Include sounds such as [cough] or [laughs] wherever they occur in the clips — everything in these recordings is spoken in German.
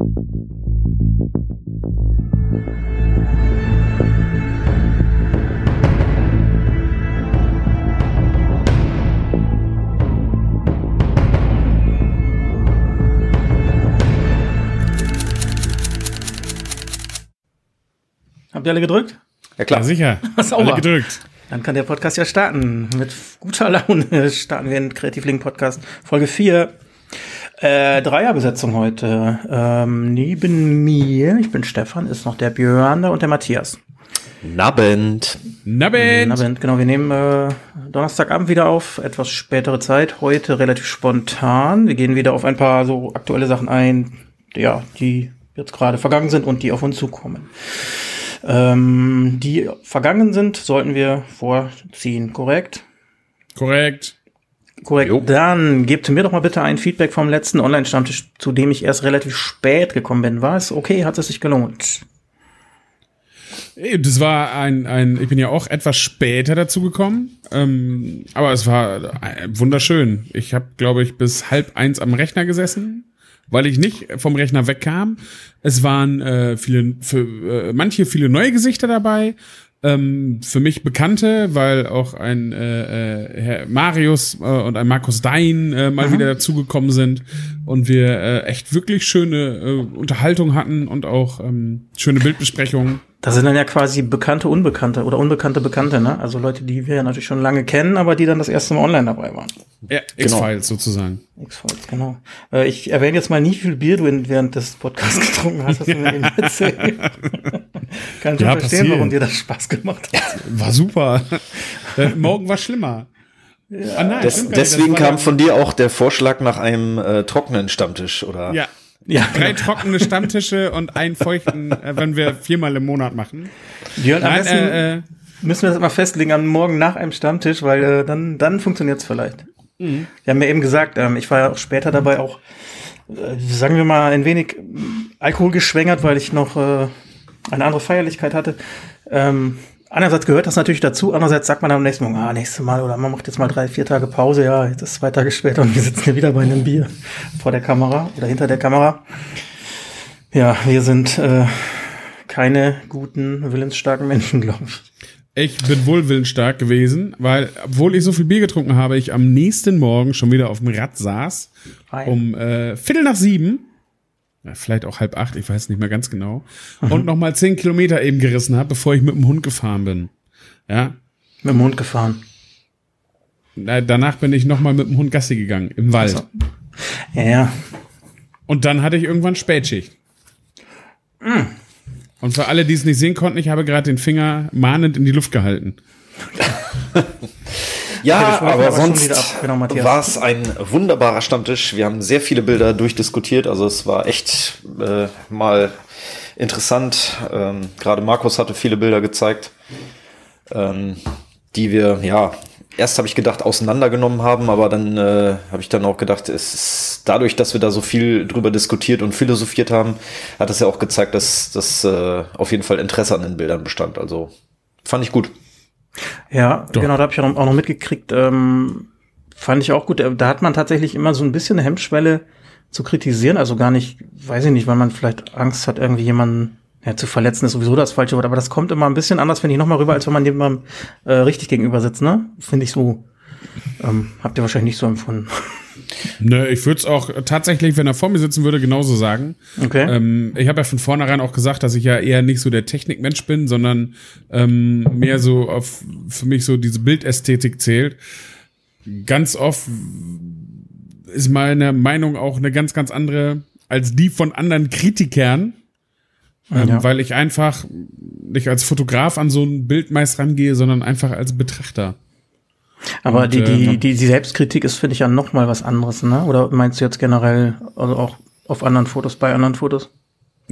Habt ihr alle gedrückt? Ja klar. Ja, sicher. [laughs] Alle gedrückt. Dann kann der Podcast ja starten. Mit guter Laune starten wir den Kreativling Podcast Folge 4. Äh, Dreierbesetzung heute. Ähm, neben mir, ich bin Stefan, ist noch der Björn und der Matthias. Nabend. Nabend. Nabend, genau, wir nehmen äh, Donnerstagabend wieder auf, etwas spätere Zeit, heute relativ spontan. Wir gehen wieder auf ein paar so aktuelle Sachen ein, ja, die jetzt gerade vergangen sind und die auf uns zukommen. Ähm, die vergangen sind, sollten wir vorziehen, korrekt? Korrekt. Korrekt. Jo. Dann gebt mir doch mal bitte ein Feedback vom letzten Online-Stammtisch, zu dem ich erst relativ spät gekommen bin. War es okay? Hat es sich gelohnt? Das war ein, ein, ich bin ja auch etwas später dazu gekommen, ähm, aber es war äh, wunderschön. Ich habe, glaube ich, bis halb eins am Rechner gesessen, weil ich nicht vom Rechner wegkam. Es waren äh, viele, für äh, manche viele neue Gesichter dabei, ähm, für mich Bekannte, weil auch ein äh, äh, Herr Marius äh, und ein Markus Dein äh, mal wieder dazugekommen sind und wir äh, echt wirklich schöne äh, Unterhaltung hatten und auch ähm, schöne Bildbesprechungen. Das sind dann ja quasi bekannte Unbekannte oder unbekannte Bekannte, ne? Also Leute, die wir ja natürlich schon lange kennen, aber die dann das erste Mal online dabei waren. Ja, X-Files sozusagen. X-Files, genau. Äh, ich erwähne jetzt mal nie, wie viel Bier du in- während des Podcasts [laughs] getrunken hast, hast du mir eben [laughs] erzählt. [laughs] Kann ich Ja, verstehen, passiert. warum dir das Spaß gemacht hat. War super. [laughs] äh, morgen war schlimmer. ah, nein, deswegen das war kam ja- von dir auch der Vorschlag nach einem äh, trockenen Stammtisch, oder? Ja. Ja, Drei trockene Stammtische und einen feuchten, [laughs] äh, wenn wir viermal im Monat machen. Björn, am Nein, besten äh, äh, müssen wir das mal festlegen am Morgen nach einem Stammtisch, weil äh, dann, dann funktioniert's vielleicht. Mhm. Wir haben ja eben gesagt, ähm, ich war ja auch später dabei auch, äh, sagen wir mal, ein wenig ähm, Alkohol geschwängert, weil ich noch äh, eine andere Feierlichkeit hatte. Ähm, einerseits gehört das natürlich dazu, andererseits sagt man am nächsten Morgen, ah, nächstes Mal oder man macht jetzt mal drei, vier Tage Pause, ja, jetzt ist zwei Tage später und wir sitzen hier wieder bei einem Bier vor der Kamera oder hinter der Kamera. Ja, wir sind äh, keine guten, willensstarken Menschen, glaube ich. ich bin wohl willensstark gewesen, weil, obwohl ich so viel Bier getrunken habe, ich am nächsten Morgen schon wieder auf dem Rad saß, Ei. um äh, Viertel nach sieben, vielleicht auch halb acht, ich weiß nicht mehr ganz genau, und nochmal zehn Kilometer eben gerissen habe, bevor ich mit dem Hund gefahren bin. Ja, Mit dem Hund gefahren. Na, danach bin ich nochmal mit dem Hund Gassi gegangen, im Wald. so. Ja, ja. Und dann hatte ich irgendwann Spätschicht. Und für alle, die es nicht sehen konnten, ich habe gerade den Finger mahnend in die Luft gehalten. [laughs] Ja, Okay, aber aber sonst. Genau, war es ein wunderbarer Stammtisch. Wir haben sehr viele Bilder durchdiskutiert. Also es war echt äh, mal interessant. Ähm, Gerade Markus hatte viele Bilder gezeigt, ähm, die wir, ja, erst habe ich gedacht, auseinandergenommen haben, aber dann äh, habe ich dann auch gedacht, es ist dadurch, dass wir da so viel drüber diskutiert und philosophiert haben, hat es ja auch gezeigt, dass das äh, auf jeden Fall Interesse an den Bildern bestand. Also fand ich gut. Ja, Doch. genau, da habe ich auch noch, mitgekriegt. Ähm, fand ich auch gut. Da hat man tatsächlich immer so ein bisschen eine Hemmschwelle zu kritisieren. Also gar nicht, weiß ich nicht, weil man vielleicht Angst hat, irgendwie jemanden ja, zu verletzen, ist sowieso das falsche Wort. Aber das kommt immer ein bisschen anders, finde ich, nochmal rüber, als wenn man jemandem äh, richtig gegenüber sitzt, ne? Finde ich so. Ähm, habt ihr wahrscheinlich nicht so empfunden. Nö, ich würde es auch tatsächlich, wenn er vor mir sitzen würde, genauso sagen. Okay. Ähm, ich habe ja von vornherein auch gesagt, dass ich ja eher nicht so der Technikmensch bin, sondern ähm, mehr so auf für mich so diese Bildästhetik zählt. Ganz oft ist meine Meinung auch eine ganz, ganz andere als die von anderen Kritikern. Ähm, Ja. Weil ich einfach nicht als Fotograf an so ein Bild meist rangehe, sondern einfach als Betrachter. Aber Und, die, äh, die, ja. die, die Selbstkritik ist, finde ich, ja noch mal was anderes, ne? Oder meinst du jetzt generell, also auch auf anderen Fotos, bei anderen Fotos?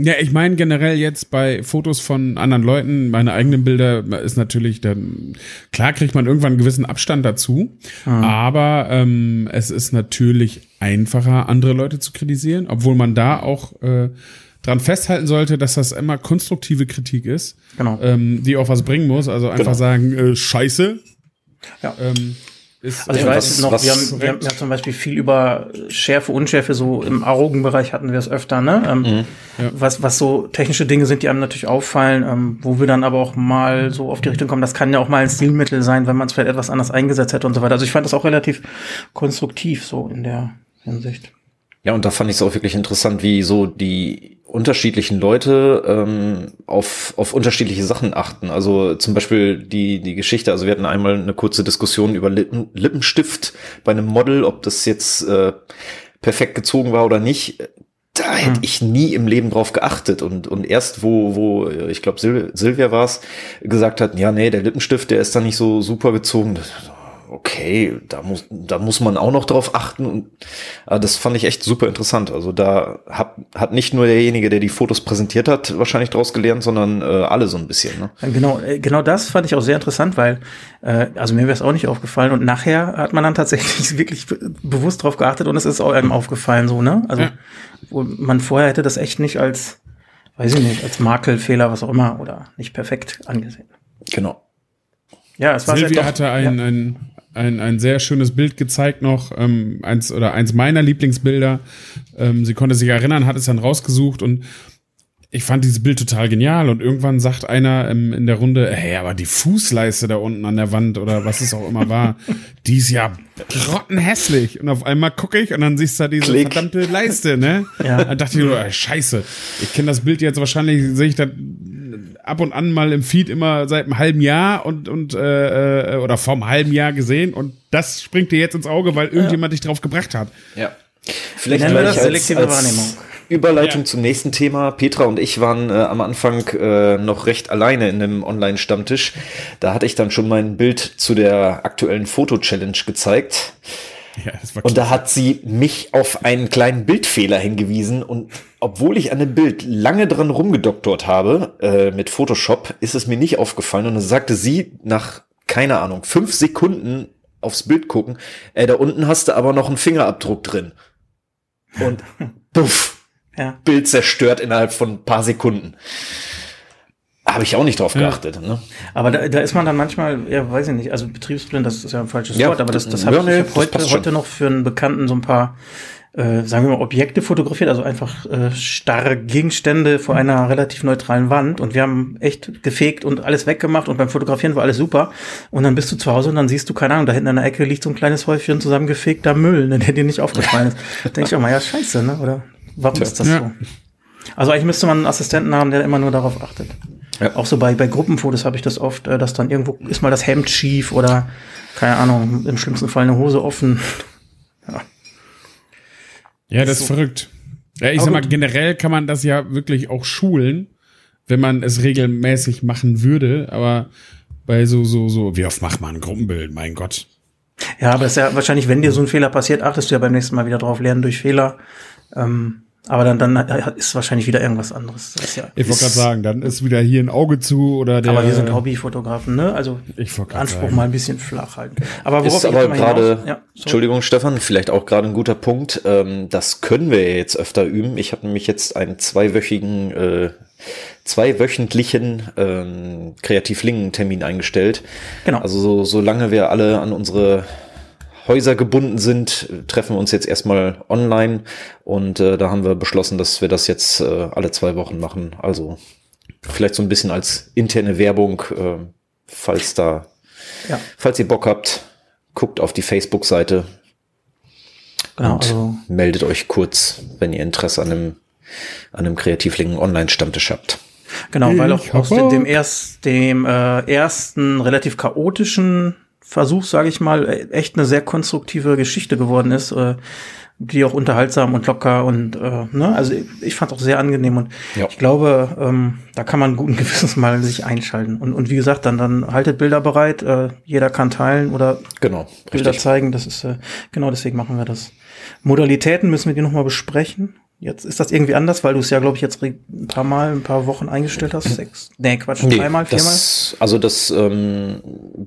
Ja, ich meine generell jetzt bei Fotos von anderen Leuten, meine eigenen Bilder ist natürlich dann, klar kriegt man irgendwann einen gewissen Abstand dazu, aber ähm, es ist natürlich einfacher, andere Leute zu kritisieren, obwohl man da auch äh, dran festhalten sollte, dass das immer konstruktive Kritik ist, Genau. ähm, die auch was bringen muss, also einfach Genau. sagen, äh, scheiße. Ja. Ähm, Ist, Also ich Ja, weiß was- noch, was- wir, haben, wir haben ja zum Beispiel viel über Schärfe, Unschärfe, so im Augenbereich hatten wir es öfter, ne? Ähm, Mhm. was, was so technische Dinge sind, die einem natürlich auffallen, ähm, wo wir dann aber auch mal so auf die Richtung kommen, das kann ja auch mal ein Stilmittel sein, wenn man es vielleicht etwas anders eingesetzt hätte und so weiter. Also ich fand das auch relativ konstruktiv so in der Hinsicht. Ja, und da fand ich es auch wirklich interessant, wie so die unterschiedlichen Leute ähm, auf, auf unterschiedliche Sachen achten. Also zum Beispiel die, die Geschichte, also wir hatten einmal eine kurze Diskussion über Lippen, Lippenstift bei einem Model, ob das jetzt äh, perfekt gezogen war oder nicht. Da hätte ich nie im Leben drauf geachtet. Und, und erst, wo, wo ich glaube, Sil Silvia war es, gesagt hat, ja, nee, der Lippenstift, der ist da nicht so super gezogen. Das, okay, da muss, da muss man auch noch drauf achten. Und äh, das fand ich echt super interessant. Also da hat, hat nicht nur derjenige, der die Fotos präsentiert hat, wahrscheinlich draus gelernt, sondern äh, alle so ein bisschen. Ne? Genau, äh, genau das fand ich auch sehr interessant, weil, äh, also mir wäre es auch nicht aufgefallen und nachher hat man dann tatsächlich [laughs] wirklich be bewusst drauf geachtet und es ist auch einem aufgefallen, so, ne? Also, Ja. wo man vorher hätte das echt nicht als, weiß ich nicht, als Makelfehler, was auch immer, oder nicht perfekt angesehen. Genau. Ja, es war Silvia sehr hatte ein, ein, ein, ein sehr schönes Bild gezeigt noch, ähm, eins oder eins meiner Lieblingsbilder. Ähm, sie konnte sich erinnern, hat es dann rausgesucht und ich fand dieses Bild total genial und irgendwann sagt einer ähm, in der Runde, hey, aber die Fußleiste da unten an der Wand oder was es auch immer war, [laughs] die ist ja grottenhässlich. Und auf einmal gucke ich und dann siehst du da diese Klick. verdammte Leiste, ne? Ja. Da dachte ich nur, äh, scheiße, ich kenne das Bild jetzt wahrscheinlich, sehe ich das ab und an mal im Feed immer seit einem halben Jahr und, und äh, äh, oder vom halben Jahr gesehen und das springt dir jetzt ins Auge, weil irgendjemand dich drauf gebracht hat. Ja. Vielleicht nennen wir das selektive Wahrnehmung. Überleitung Ja. zum nächsten Thema. Petra und ich waren äh, am Anfang äh, noch recht alleine in einem Online-Stammtisch. Da hatte ich dann schon mein Bild zu der aktuellen Foto-Challenge gezeigt. [laughs] Ja, Und da hat sie mich auf einen kleinen Bildfehler hingewiesen. Und obwohl ich an dem Bild lange dran rumgedoktort habe äh, mit Photoshop, ist es mir nicht aufgefallen. Und dann sagte sie nach, keine Ahnung, fünf Sekunden aufs Bild gucken, äh, da unten hast du aber noch einen Fingerabdruck drin. Und [laughs] puff, Ja. Bild zerstört innerhalb von ein paar Sekunden. Habe ich auch nicht drauf geachtet. Ne? Aber da, da ist man dann manchmal, ja, weiß ich nicht, also betriebsblind, das ist ja ein falsches Ja, Wort, aber das, das ja, habe ich, nee, ich hab das heute, heute noch für einen Bekannten so ein paar, äh, sagen wir mal, Objekte fotografiert, also einfach äh, starre Gegenstände vor einer relativ neutralen Wand und wir haben echt gefegt und alles weggemacht und beim Fotografieren war alles super und dann bist du zu Hause und dann siehst du, keine Ahnung, da hinten in der Ecke liegt so ein kleines Häufchen zusammengefegter Müll, ne, der dir nicht aufgefallen ist. Da denke ich auch mal, ja, scheiße, ne, oder warum ist das Ja. so? Also eigentlich müsste man einen Assistenten haben, der immer nur darauf achtet. Ja. Auch so bei, bei Gruppenfotos habe ich das oft, äh, dass dann irgendwo ist mal das Hemd schief oder, keine Ahnung, im schlimmsten Fall eine Hose offen. [laughs] Ja, das ist verrückt. Ja, ich Aber sag mal, gut. generell kann man das ja wirklich auch schulen, wenn man es regelmäßig machen würde, aber bei so, so, so, wie oft macht man ein Gruppenbild, mein Gott. Ja, aber es ist ja wahrscheinlich, wenn dir so ein Fehler passiert, achtest du ja beim nächsten Mal wieder drauf, lernen durch Fehler. Ähm, aber dann, dann ist wahrscheinlich wieder irgendwas anderes. Ja, Ich wollte gerade sagen, dann ist wieder hier ein Auge zu oder der. aber wir sind Hobbyfotografen, ne? Also Ich Anspruch sagen. mal ein bisschen flach halten. Aber worauf Ist aber gerade, ja. Entschuldigung Stefan, vielleicht auch gerade ein guter Punkt. Ähm, das können wir ja jetzt öfter üben. Ich habe nämlich jetzt einen zweiwöchigen, äh, zweiwöchentlichen ähm, Kreativlingen-Termin eingestellt. Genau. Also so, solange wir alle an unsere Häuser gebunden sind, treffen wir uns jetzt erstmal online und äh, da haben wir beschlossen, dass wir das jetzt äh, alle zwei Wochen machen. Also vielleicht so ein bisschen als interne Werbung, äh, falls da Ja. Falls ihr Bock habt, guckt auf die Facebook-Seite Genau, und also meldet euch kurz, wenn ihr Interesse an einem, an einem Kreativlingen Online-Stammtisch habt. Genau, weil auch Ich aus dem, dem, erst, dem äh, ersten relativ chaotischen Versuch, sage ich mal, äh, echt eine sehr konstruktive Geschichte geworden ist, äh, die auch unterhaltsam und locker und äh, ne, also ich, ich fand auch sehr angenehm und Ja. ich glaube, ähm, da kann man guten [laughs] Gewissens mal sich einschalten und und wie gesagt, dann dann haltet Bilder bereit, äh, jeder kann teilen oder Genau, Bilder richtig. zeigen, das ist äh, genau deswegen machen wir das. Modalitäten müssen wir die noch mal besprechen. Jetzt ist das irgendwie anders, weil du es ja, glaube ich, jetzt ein paar Mal, ein paar Wochen eingestellt hast. Sechs, nee, Quatsch, Nee, dreimal, viermal. das, also das ähm,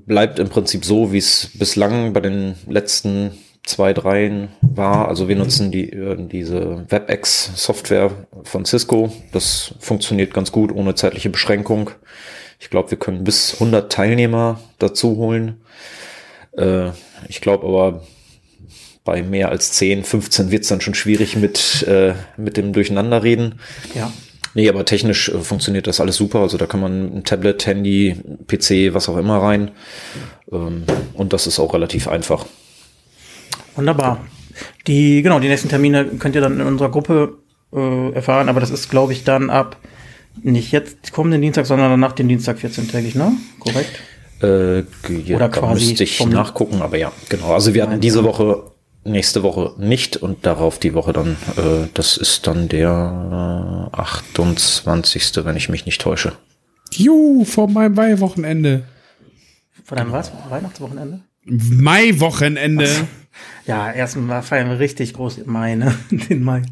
bleibt im Prinzip so, wie es bislang bei den letzten zwei, dreien war. Also wir nutzen die, äh, diese WebEx-Software von Cisco. Das funktioniert ganz gut ohne zeitliche Beschränkung. Ich glaube, wir können bis 100 Teilnehmer dazu holen. Äh, ich glaube aber, bei mehr als 10, 15 wird es dann schon schwierig mit, äh, mit dem Durcheinanderreden. Ja. Nee, aber technisch äh, funktioniert das alles super. Also da kann man ein Tablet, Handy, PC, was auch immer rein. Ähm, und das ist auch relativ einfach. Wunderbar. Die, genau, die nächsten Termine könnt ihr dann in unserer Gruppe äh, erfahren, aber das ist, glaube ich, dann ab nicht jetzt kommenden Dienstag, sondern nach dem Dienstag 14-tägig, ne? Korrekt? Äh, ja, Oder da quasi müsste ich nachgucken, aber ja, genau. Also wir hatten diese Woche, nächste Woche nicht und darauf die Woche dann, äh, das ist dann der äh, 28., wenn ich mich nicht täusche. Juhu, vor meinem Weihwochenende. Von deinem was? Weihnachtswochenende? Mai-Wochenende. [laughs] Ja, erstmal feiern wir richtig groß im Mai, ne? [laughs] Den Mai.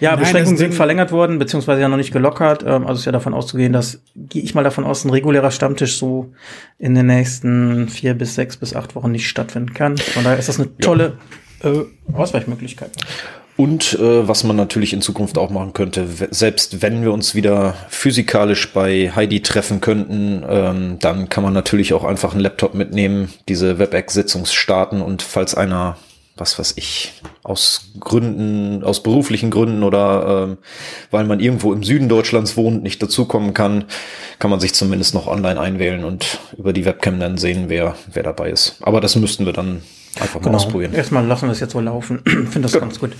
Ja, Nein, Beschränkungen sind verlängert worden, beziehungsweise ja noch nicht gelockert. Ähm, also ist ja davon auszugehen, dass, gehe ich mal davon aus, ein regulärer Stammtisch so in den nächsten vier bis sechs bis acht Wochen nicht stattfinden kann. Von daher ist das eine tolle äh, Ausweichmöglichkeit. Und äh, was man natürlich in Zukunft auch machen könnte, selbst wenn wir uns wieder physikalisch bei Heidi treffen könnten, ähm, dann kann man natürlich auch einfach einen Laptop mitnehmen, diese WebEx-Sitzung starten und falls einer, was weiß ich, aus Gründen, aus beruflichen Gründen oder ähm, weil man irgendwo im Süden Deutschlands wohnt, nicht dazukommen kann, kann man sich zumindest noch online einwählen und über die Webcam dann sehen, wer, wer dabei ist. Aber das müssten wir dann einfach mal ausprobieren. Genau. Erstmal lassen wir es jetzt so laufen. [clears throat] Finde das ganz gut.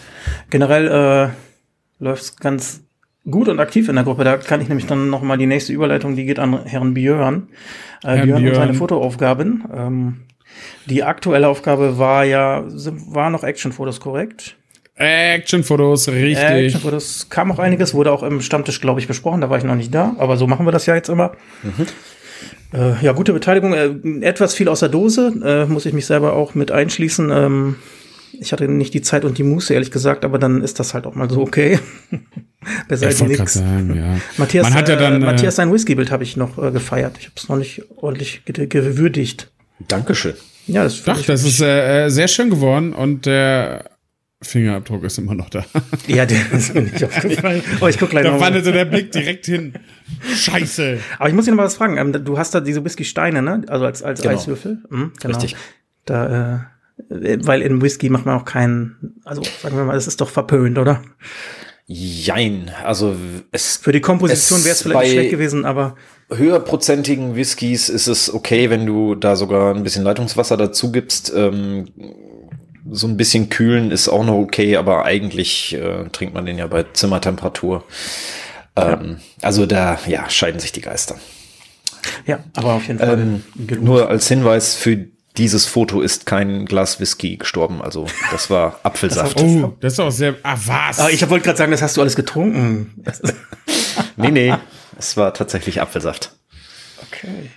Generell äh, läuft es ganz gut und aktiv in der Gruppe. Da kann ich nämlich dann noch mal die nächste Überleitung, die geht an Herrn Björn. Äh, Herrn Björn und seine Björn. Fotoaufgaben. Ähm, die aktuelle Aufgabe war ja, war noch Actionfotos korrekt? Actionfotos, richtig. Äh, Actionfotos kam auch einiges, wurde auch im Stammtisch, glaube ich, besprochen. Da war ich noch nicht da, aber so machen wir das ja jetzt immer. Äh, ja, gute Beteiligung. Äh, etwas viel aus der Dose, äh, muss ich mich selber auch mit einschließen. Ähm, ich hatte nicht die Zeit und die Muße, ehrlich gesagt, aber dann ist das halt auch mal so okay. [laughs] Besser als nichts. sagen, ja. Matthias, Man hat ja dann, äh, äh, Matthias sein Whisky-Bild habe ich noch äh, gefeiert. Ich habe es noch nicht ordentlich ge- gewürdigt. Dankeschön. Ja, das ich- das ist äh, äh, sehr schön geworden und der Fingerabdruck ist immer noch da. [laughs] Ja, der ist mir nicht aufgefallen. [laughs] Oh, ich guck gleich Da noch. mal. wanderte der Blick direkt hin. Scheiße. Aber ich muss dich noch mal was fragen. Ähm, du hast da diese Whisky-Steine, ne? Also als, als Genau. Eiswürfel. Mhm, genau. Richtig. Da, äh, weil in Whisky macht man auch keinen, also sagen wir mal, es ist doch verpönt, oder? Jein, also es Für die Komposition wäre es vielleicht schlecht gewesen, aber höherprozentigen Whiskys ist es okay, wenn du da sogar ein bisschen Leitungswasser dazu gibst. Ähm, so ein bisschen kühlen ist auch noch okay, aber eigentlich äh, trinkt man den ja bei Zimmertemperatur. Ähm, Also da, ja, scheiden sich die Geister. ja, aber auf jeden Fall. Ähm, nur als Hinweis für dieses Foto ist kein Glas Whisky gestorben, also das war Apfelsaft. Oh, das ist auch sehr. Ah, was? Aber ich wollte gerade sagen, das hast du alles getrunken. [laughs] Nee, nee, [laughs] es war tatsächlich Apfelsaft. okay.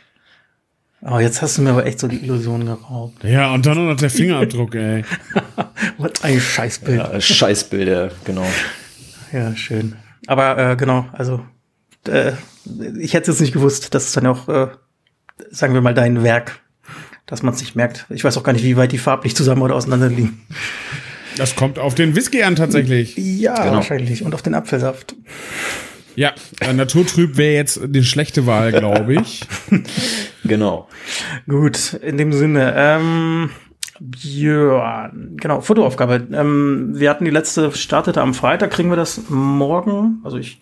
Oh, jetzt hast du mir aber echt so die Illusion geraubt. ja, und dann noch der Fingerabdruck, ey. [laughs] Was ein Scheißbild. Äh, Scheißbilder, genau. Ja, schön. Aber äh, genau, also äh, ich hätte es nicht gewusst, das ist dann auch, äh, sagen wir mal, dein Werk, dass man es nicht merkt. Ich weiß auch gar nicht, wie weit die farblich zusammen oder auseinander liegen. Das kommt auf den Whisky an, tatsächlich. Ja, Genau. wahrscheinlich. Und auf den Apfelsaft. Ja, äh, Naturtrüb wäre jetzt die schlechte Wahl, glaube ich. [laughs] Genau. Gut, in dem Sinne. Ähm, Björn, genau, Fotoaufgabe. Ähm, wir hatten die letzte, startete am Freitag, kriegen wir das morgen. Also ich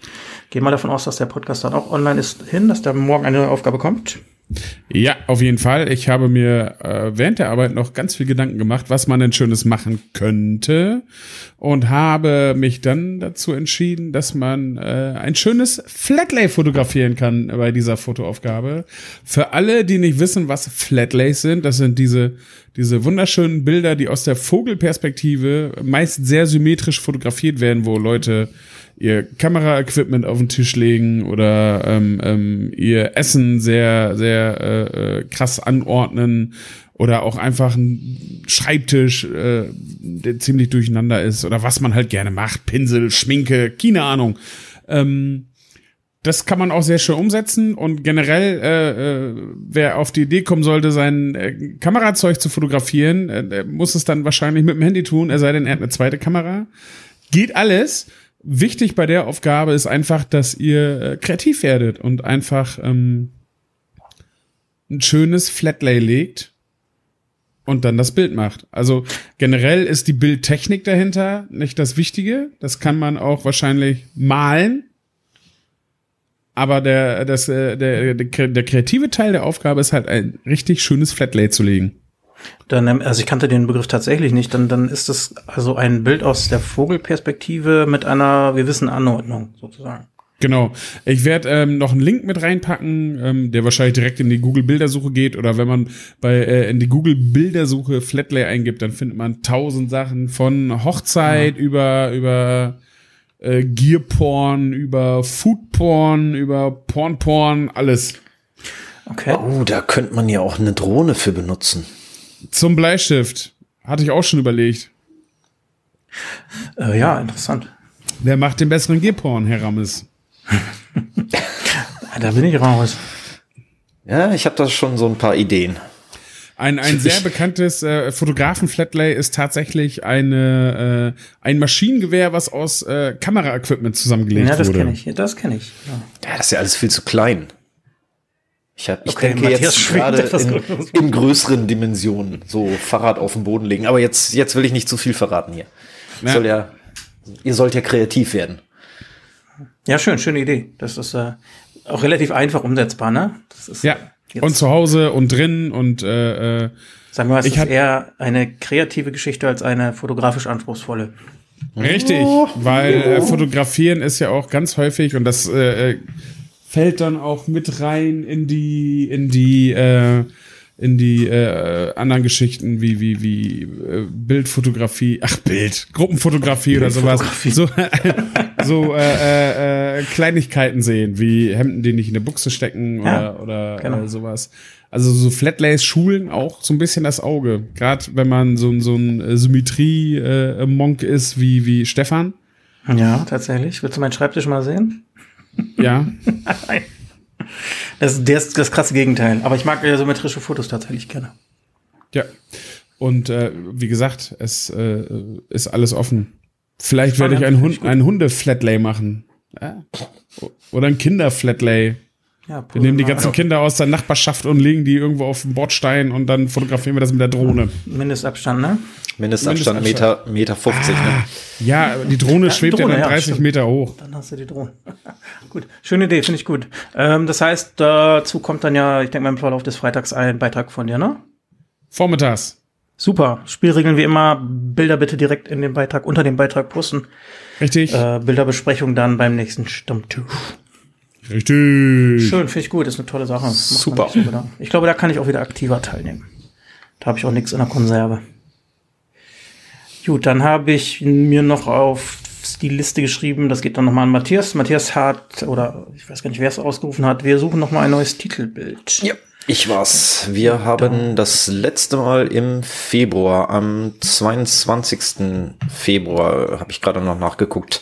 gehe mal davon aus, dass der Podcast dann auch online ist, hin, dass da morgen eine neue Aufgabe kommt. Ja, auf jeden Fall. Ich habe mir äh, während der Arbeit noch ganz viel Gedanken gemacht, was man denn Schönes machen könnte und habe mich dann dazu entschieden, dass man äh, ein schönes Flatlay fotografieren kann bei dieser Fotoaufgabe. Für alle, die nicht wissen, was Flatlays sind, das sind diese diese wunderschönen Bilder, die aus der Vogelperspektive meist sehr symmetrisch fotografiert werden, wo Leute ihr Kameraequipment auf den Tisch legen oder ähm, ähm, ihr Essen sehr, sehr äh, äh, krass anordnen oder auch einfach ein Schreibtisch, äh, der ziemlich durcheinander ist oder was man halt gerne macht, Pinsel, Schminke, keine Ahnung. Ähm, das kann man auch sehr schön umsetzen und generell, äh, äh, wer auf die Idee kommen sollte, sein äh, Kamerazeug zu fotografieren, äh, muss es dann wahrscheinlich mit dem Handy tun, er sei denn, er hat eine zweite Kamera. Geht alles. Wichtig bei der Aufgabe ist einfach, dass ihr äh, kreativ werdet und einfach ähm, ein schönes Flatlay legt und dann das Bild macht. Also generell ist die Bildtechnik dahinter nicht das Wichtige. Das kann man auch wahrscheinlich malen. Aber der, das, äh, der, der, der kreative Teil der Aufgabe ist halt ein richtig schönes Flatlay zu legen. Dann, ähm, also ich kannte den Begriff tatsächlich nicht. Dann, dann ist das also ein Bild aus der Vogelperspektive mit einer gewissen Anordnung sozusagen. Genau. Ich werde ähm, noch einen Link mit reinpacken, ähm, der wahrscheinlich direkt in die Google Bildersuche geht oder wenn man bei äh, in die Google Bildersuche Flatlay eingibt, dann findet man tausend Sachen von Hochzeit ja. über über äh, Gearporn, über Foodporn, über Pornporn, alles. Okay. Oh, da könnte man ja auch eine Drohne für benutzen. Zum Bleistift. Hatte ich auch schon überlegt. Äh, ja, interessant. Wer macht den besseren Gearporn, Herr Rammes? [laughs] da bin ich raus. Ja, ich habe da schon so ein paar Ideen. Ein, ein sehr bekanntes äh, Fotografen-Flatlay ist tatsächlich eine, äh, ein Maschinengewehr, was aus äh, Kameraequipment zusammengelegt ja, das wurde. Kenn ich. Das kenne ich. Ja. ja, das ist ja alles viel zu klein. Ich, hab, ich okay, denke Matthias jetzt gerade in, in, größeren Dimensionen, so Fahrrad auf dem Boden legen. Aber jetzt, jetzt will ich nicht zu viel verraten hier. Ja. Soll ja, ihr sollt ja kreativ werden. Ja, schön, schöne Idee. Das ist äh, auch relativ einfach umsetzbar, ne? Das ist, ja. Jetzt. Und zu Hause und drin und äh, äh, sagen wir mal, es ich ist eher eine kreative Geschichte als eine fotografisch anspruchsvolle. Richtig, oh, weil äh, fotografieren ist ja auch ganz häufig und das äh, äh fällt dann auch mit rein in die in die äh, in die äh, anderen Geschichten wie wie wie äh, Bildfotografie, ach Bild, Gruppenfotografie oder sowas, so [laughs] so äh, äh, äh, Kleinigkeiten sehen wie Hemden, die nicht in der Buchse stecken oder ja, oder genau. äh, sowas. Also so Flatlays schulen auch so ein bisschen das Auge, gerade wenn man so so ein Symmetrie äh, Monk ist wie wie Stefan. Ja, tatsächlich. Willst du meinen Schreibtisch mal sehen? Ja. [laughs] Das, der ist das krasse Gegenteil. Aber ich mag symmetrische Fotos tatsächlich gerne. Ja. Und äh, wie gesagt, es äh, ist alles offen. Vielleicht werde ich einen, Hund, einen Hunde-Flatlay machen. Ja. Oder ein Kinder-Flatlay. Ja, wir nehmen die ganzen Kinder aus der Nachbarschaft und legen die irgendwo auf den Bordstein und dann fotografieren wir das mit der Drohne. Mindestabstand, ne? Mindestabstand, Meter, Meter 50, ne? ah, ne? Ja, die Drohne ja, schwebt Drohne, ja dann 30 ja, Meter hoch. Dann hast du die Drohne. [laughs] gut, schöne Idee, finde ich gut. Ähm, das heißt, dazu kommt dann ja, ich denke mal im Verlauf des Freitags ein Beitrag von dir, ne? Vormittags. Super. Spielregeln wie immer. Bilder bitte direkt in den Beitrag, unter dem Beitrag posten. Richtig. Äh, Bilderbesprechung dann beim nächsten Stammtisch. Richtig. Schön, finde ich gut, ist eine tolle Sache. Super. So ich glaube, da kann ich auch wieder aktiver teilnehmen. Da habe ich auch nichts in der Konserve. Gut, dann habe ich mir noch auf die Liste geschrieben, das geht dann nochmal an Matthias. Matthias hat, oder ich weiß gar nicht, wer es ausgerufen hat, wir suchen nochmal ein neues Titelbild. Ja. Ich war's. Wir haben das letzte Mal im Februar, am 22. Februar, habe ich gerade noch nachgeguckt,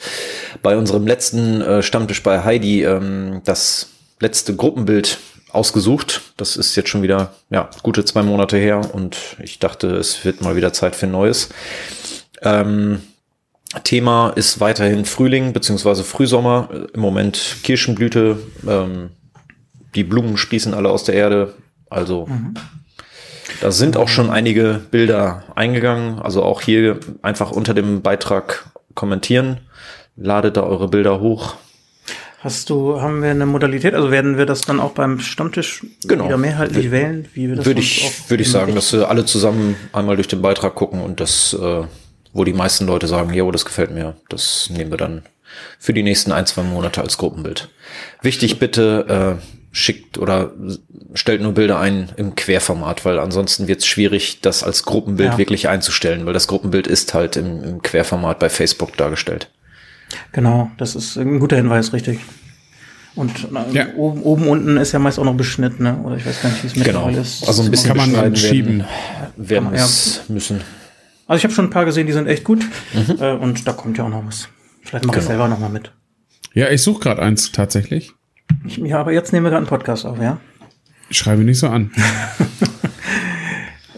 bei unserem letzten äh, Stammtisch bei Heidi ähm, das letzte Gruppenbild ausgesucht. Das ist jetzt schon wieder ja gute zwei Monate her und ich dachte, es wird mal wieder Zeit für neues. Ähm, Thema ist weiterhin Frühling beziehungsweise Frühsommer. Im Moment Kirschenblüte. Ähm, die Blumen sprießen alle aus der Erde. Also mhm. da sind auch schon einige Bilder eingegangen. Also auch hier einfach unter dem Beitrag kommentieren. Ladet da eure Bilder hoch. Hast du, haben wir eine Modalität? Also werden wir das dann auch beim Stammtisch genau. wieder mehrheitlich wählen? Wie wir das würde ich, würde ich sagen, dass wir alle zusammen einmal durch den Beitrag gucken und das, äh, wo die meisten Leute sagen, ja, das gefällt mir, das nehmen wir dann für die nächsten ein, zwei Monate als Gruppenbild. Wichtig bitte, äh, schickt oder stellt nur Bilder ein im Querformat, weil ansonsten wird es schwierig, das als Gruppenbild ja. wirklich einzustellen, weil das Gruppenbild ist halt im, im, Querformat bei Facebook dargestellt. Genau, das ist ein guter Hinweis, richtig. Und äh, ja. oben, oben, unten ist ja meist auch noch beschnitten, ne? oder ich weiß gar nicht, wie es mit genau. ist. Also ein bisschen kann man schieben werden, werden man, ja. müssen. Also ich habe schon ein paar gesehen, die sind echt gut mhm. äh, und da kommt ja auch noch was. Vielleicht mache genau. ich selber noch mal mit. Ja, ich suche gerade eins tatsächlich. Ja, aber jetzt nehmen wir gerade einen Podcast auf, ja? Ich schreibe nicht so an.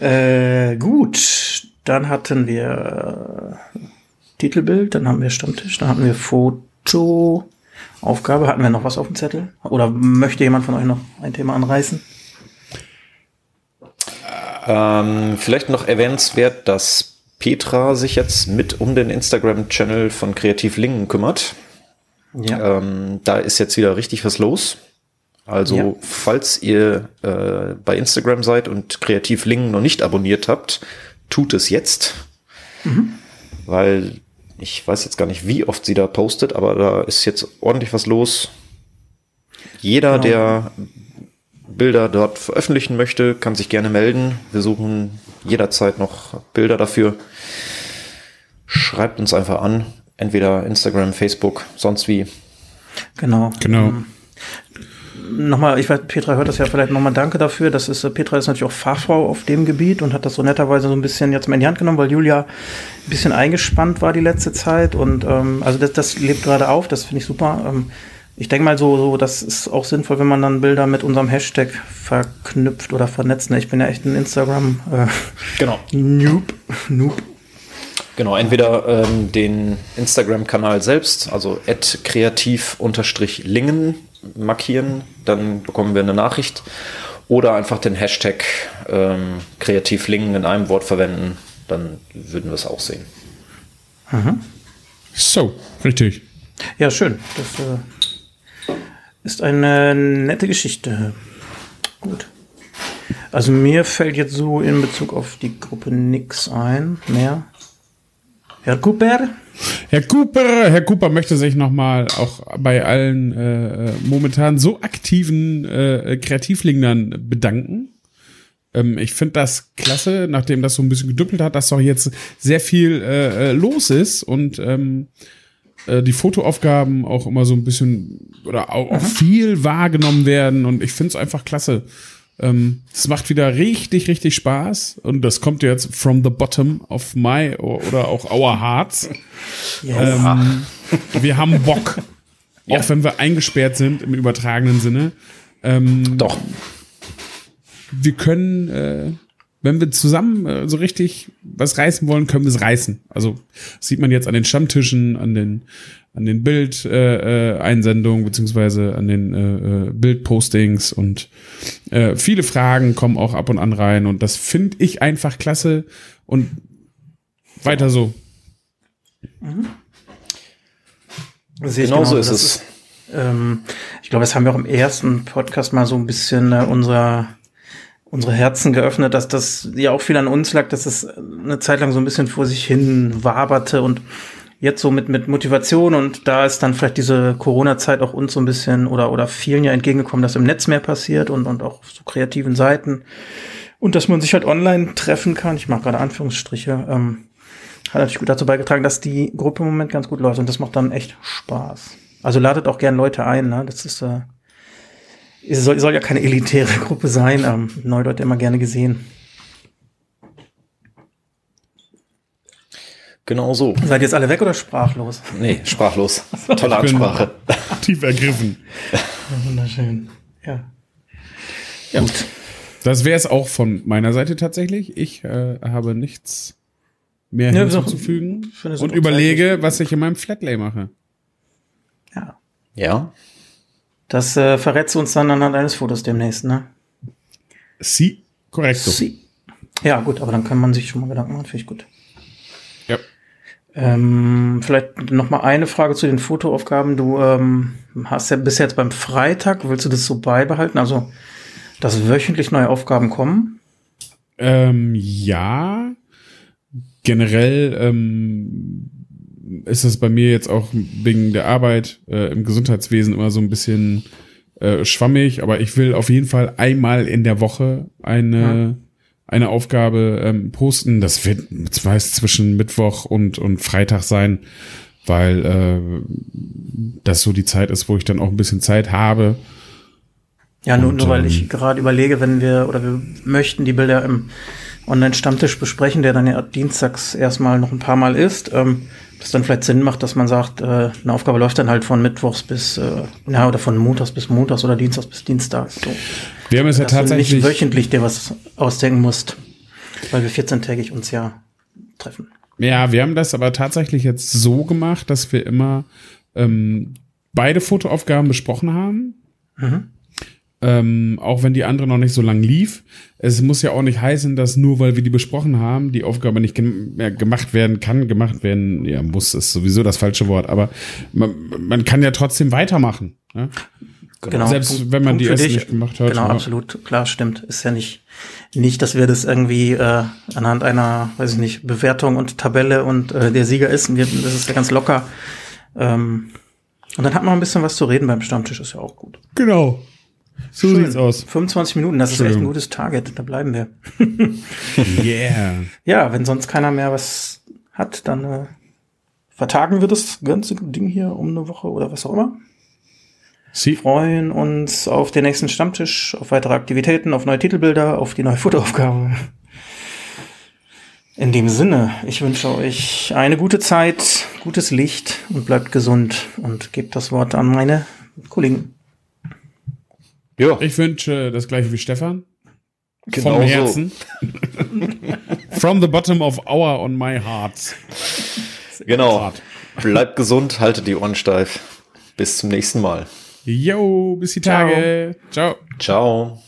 [laughs] äh, gut, dann hatten wir äh, Titelbild, dann haben wir Stammtisch, dann hatten wir Foto, Aufgabe. Hatten wir noch was auf dem Zettel? Oder möchte jemand von euch noch ein Thema anreißen? Ähm, vielleicht noch erwähnenswert, dass Petra sich jetzt mit um den Instagram-Channel von Kreativ Lingen kümmert. Ja. Ähm, da ist jetzt wieder richtig was los. Also, ja. falls ihr äh, bei Instagram seid und Kreativ Lingen noch nicht abonniert habt, tut es jetzt. Mhm. Weil ich weiß jetzt gar nicht, wie oft sie da postet, aber da ist jetzt ordentlich was los. Jeder, genau. der Bilder dort veröffentlichen möchte, kann sich gerne melden. Wir suchen jederzeit noch Bilder dafür. Schreibt uns einfach an. Entweder Instagram, Facebook, sonst wie. Genau. Genau. Ähm, nochmal, ich weiß, Petra hört das ja vielleicht nochmal danke dafür. Das ist, Petra ist natürlich auch Fachfrau auf dem Gebiet und hat das so netterweise so ein bisschen jetzt mal in die Hand genommen, weil Julia ein bisschen eingespannt war die letzte Zeit. Und ähm, also das, das lebt gerade auf, das finde ich super. Ähm, ich denke mal so, so, das ist auch sinnvoll, wenn man dann Bilder mit unserem Hashtag verknüpft oder vernetzt. Ne? Ich bin ja echt ein Instagram äh, genau. Noob. Noob. Genau, entweder ähm, den Instagram-Kanal selbst, also kreativ-lingen markieren, dann bekommen wir eine Nachricht. Oder einfach den Hashtag ähm, kreativlingen in einem Wort verwenden, dann würden wir es auch sehen. Mhm. So, richtig. Ja, schön. Das äh, ist eine nette Geschichte. Gut. Also mir fällt jetzt so in Bezug auf die Gruppe nichts ein mehr. Herr Cooper? Herr Cooper, Herr Cooper möchte sich nochmal auch bei allen äh, momentan so aktiven äh, Kreativlingern bedanken. Ähm, ich finde das klasse, nachdem das so ein bisschen gedüppelt hat, dass doch jetzt sehr viel äh, äh los ist und ähm, äh, die Fotoaufgaben auch immer so ein bisschen oder auch, auch viel wahrgenommen werden und ich finde es einfach klasse. Ähm, es macht wieder richtig, richtig Spaß und das kommt jetzt from the bottom of my oder auch our hearts. Yes. Ähm, wir haben Bock, ja. auch wenn wir eingesperrt sind im übertragenen Sinne. Ähm, Doch. Wir können äh, wenn wir zusammen äh, so richtig was reißen wollen, können wir es reißen. Also sieht man jetzt an den Stammtischen, an den an den Bildeinsendungen äh, äh, beziehungsweise an den äh, äh, Bildpostings und äh, viele Fragen kommen auch ab und an rein und das finde ich einfach klasse und weiter so. Mhm. Genau so ist es. Ist, ähm, ich glaube, das haben wir auch im ersten Podcast mal so ein bisschen äh, unser unsere Herzen geöffnet, dass das ja auch viel an uns lag, dass es eine Zeit lang so ein bisschen vor sich hin waberte und jetzt so mit, mit Motivation und da ist dann vielleicht diese Corona-Zeit auch uns so ein bisschen oder, oder vielen ja entgegengekommen, dass im Netz mehr passiert und, und auch so kreativen Seiten und dass man sich halt online treffen kann. Ich mache gerade Anführungsstriche. Ähm, hat natürlich gut dazu beigetragen, dass die Gruppe im Moment ganz gut läuft und das macht dann echt Spaß. Also ladet auch gern Leute ein, ne? Das ist äh, es soll, soll ja keine elitäre Gruppe sein. Ähm, Neuleute immer gerne gesehen. Genau so. Seid ihr jetzt alle weg oder sprachlos? Nee, sprachlos. [laughs] Tolle Ansprache. Tief ergriffen. Wunderschön. Ja. ja. Gut. Das wäre es auch von meiner Seite tatsächlich. Ich äh, habe nichts mehr ja, hinzuzufügen und überlege, was ich in meinem Flatlay mache. Ja. Ja. Das äh, verrätst du uns dann anhand eines Fotos demnächst, ne? Sie, korrekt. Sie. Ja, gut, aber dann kann man sich schon mal Gedanken machen, finde ich gut. Ja. Ähm, vielleicht noch mal eine Frage zu den Fotoaufgaben. Du ähm, hast ja bis jetzt beim Freitag, willst du das so beibehalten? Also, dass wöchentlich neue Aufgaben kommen? Ähm, ja. Generell ähm, ist es bei mir jetzt auch wegen der Arbeit äh, im Gesundheitswesen immer so ein bisschen äh, schwammig, aber ich will auf jeden Fall einmal in der Woche eine, ja. eine Aufgabe ähm, posten. Das wird meist zwischen Mittwoch und, und Freitag sein, weil äh, das so die Zeit ist, wo ich dann auch ein bisschen Zeit habe. Ja, nur, und, nur weil ich ähm, gerade überlege, wenn wir oder wir möchten die Bilder im Online-Stammtisch besprechen, der dann ja dienstags erstmal noch ein paar Mal ist. Ähm, das dann vielleicht Sinn macht, dass man sagt, äh, eine Aufgabe läuft dann halt von Mittwochs bis, äh, ja, oder von Montags bis Montags oder Dienstags bis Dienstags. So. Wir haben es ja tatsächlich. Du nicht wöchentlich dir was ausdenken musst, weil wir 14-tägig uns ja treffen. Ja, wir haben das aber tatsächlich jetzt so gemacht, dass wir immer ähm, beide Fotoaufgaben besprochen haben. Mhm. Ähm, auch wenn die andere noch nicht so lang lief. Es muss ja auch nicht heißen, dass nur weil wir die besprochen haben, die Aufgabe nicht mehr gemacht werden kann, gemacht werden, ja, muss ist sowieso das falsche Wort, aber man, man kann ja trotzdem weitermachen. Ne? Genau. Selbst Punkt- wenn man Punkt die erste dich. nicht gemacht hat. Genau, ja. absolut. Klar, stimmt. Ist ja nicht, nicht, dass wir das irgendwie äh, anhand einer, weiß ich nicht, Bewertung und Tabelle und äh, der Sieger ist. Wir, das ist ja ganz locker. Ähm, und dann hat man ein bisschen was zu reden beim Stammtisch, ist ja auch gut. Genau. So Schön. sieht's aus. 25 Minuten, das ist echt ein gutes Target. Da bleiben wir. [laughs] Yeah. Ja, wenn sonst keiner mehr was hat, dann äh, vertagen wir das ganze Ding hier um eine Woche oder was auch immer. Sie. freuen uns auf den nächsten Stammtisch, auf weitere Aktivitäten, auf neue Titelbilder, auf die neue Fotoaufgabe. In dem Sinne, ich wünsche euch eine gute Zeit, gutes Licht und bleibt gesund und gebt das Wort an meine Kollegen. Ja, Ich wünsche das gleiche wie Stefan. genau Vom so. Herzen. [laughs] From the bottom of our on my heart. Genau. Hart. Bleibt gesund, haltet die Ohren steif. Bis zum nächsten Mal. Yo, bis die Tage. Ciao. Ciao.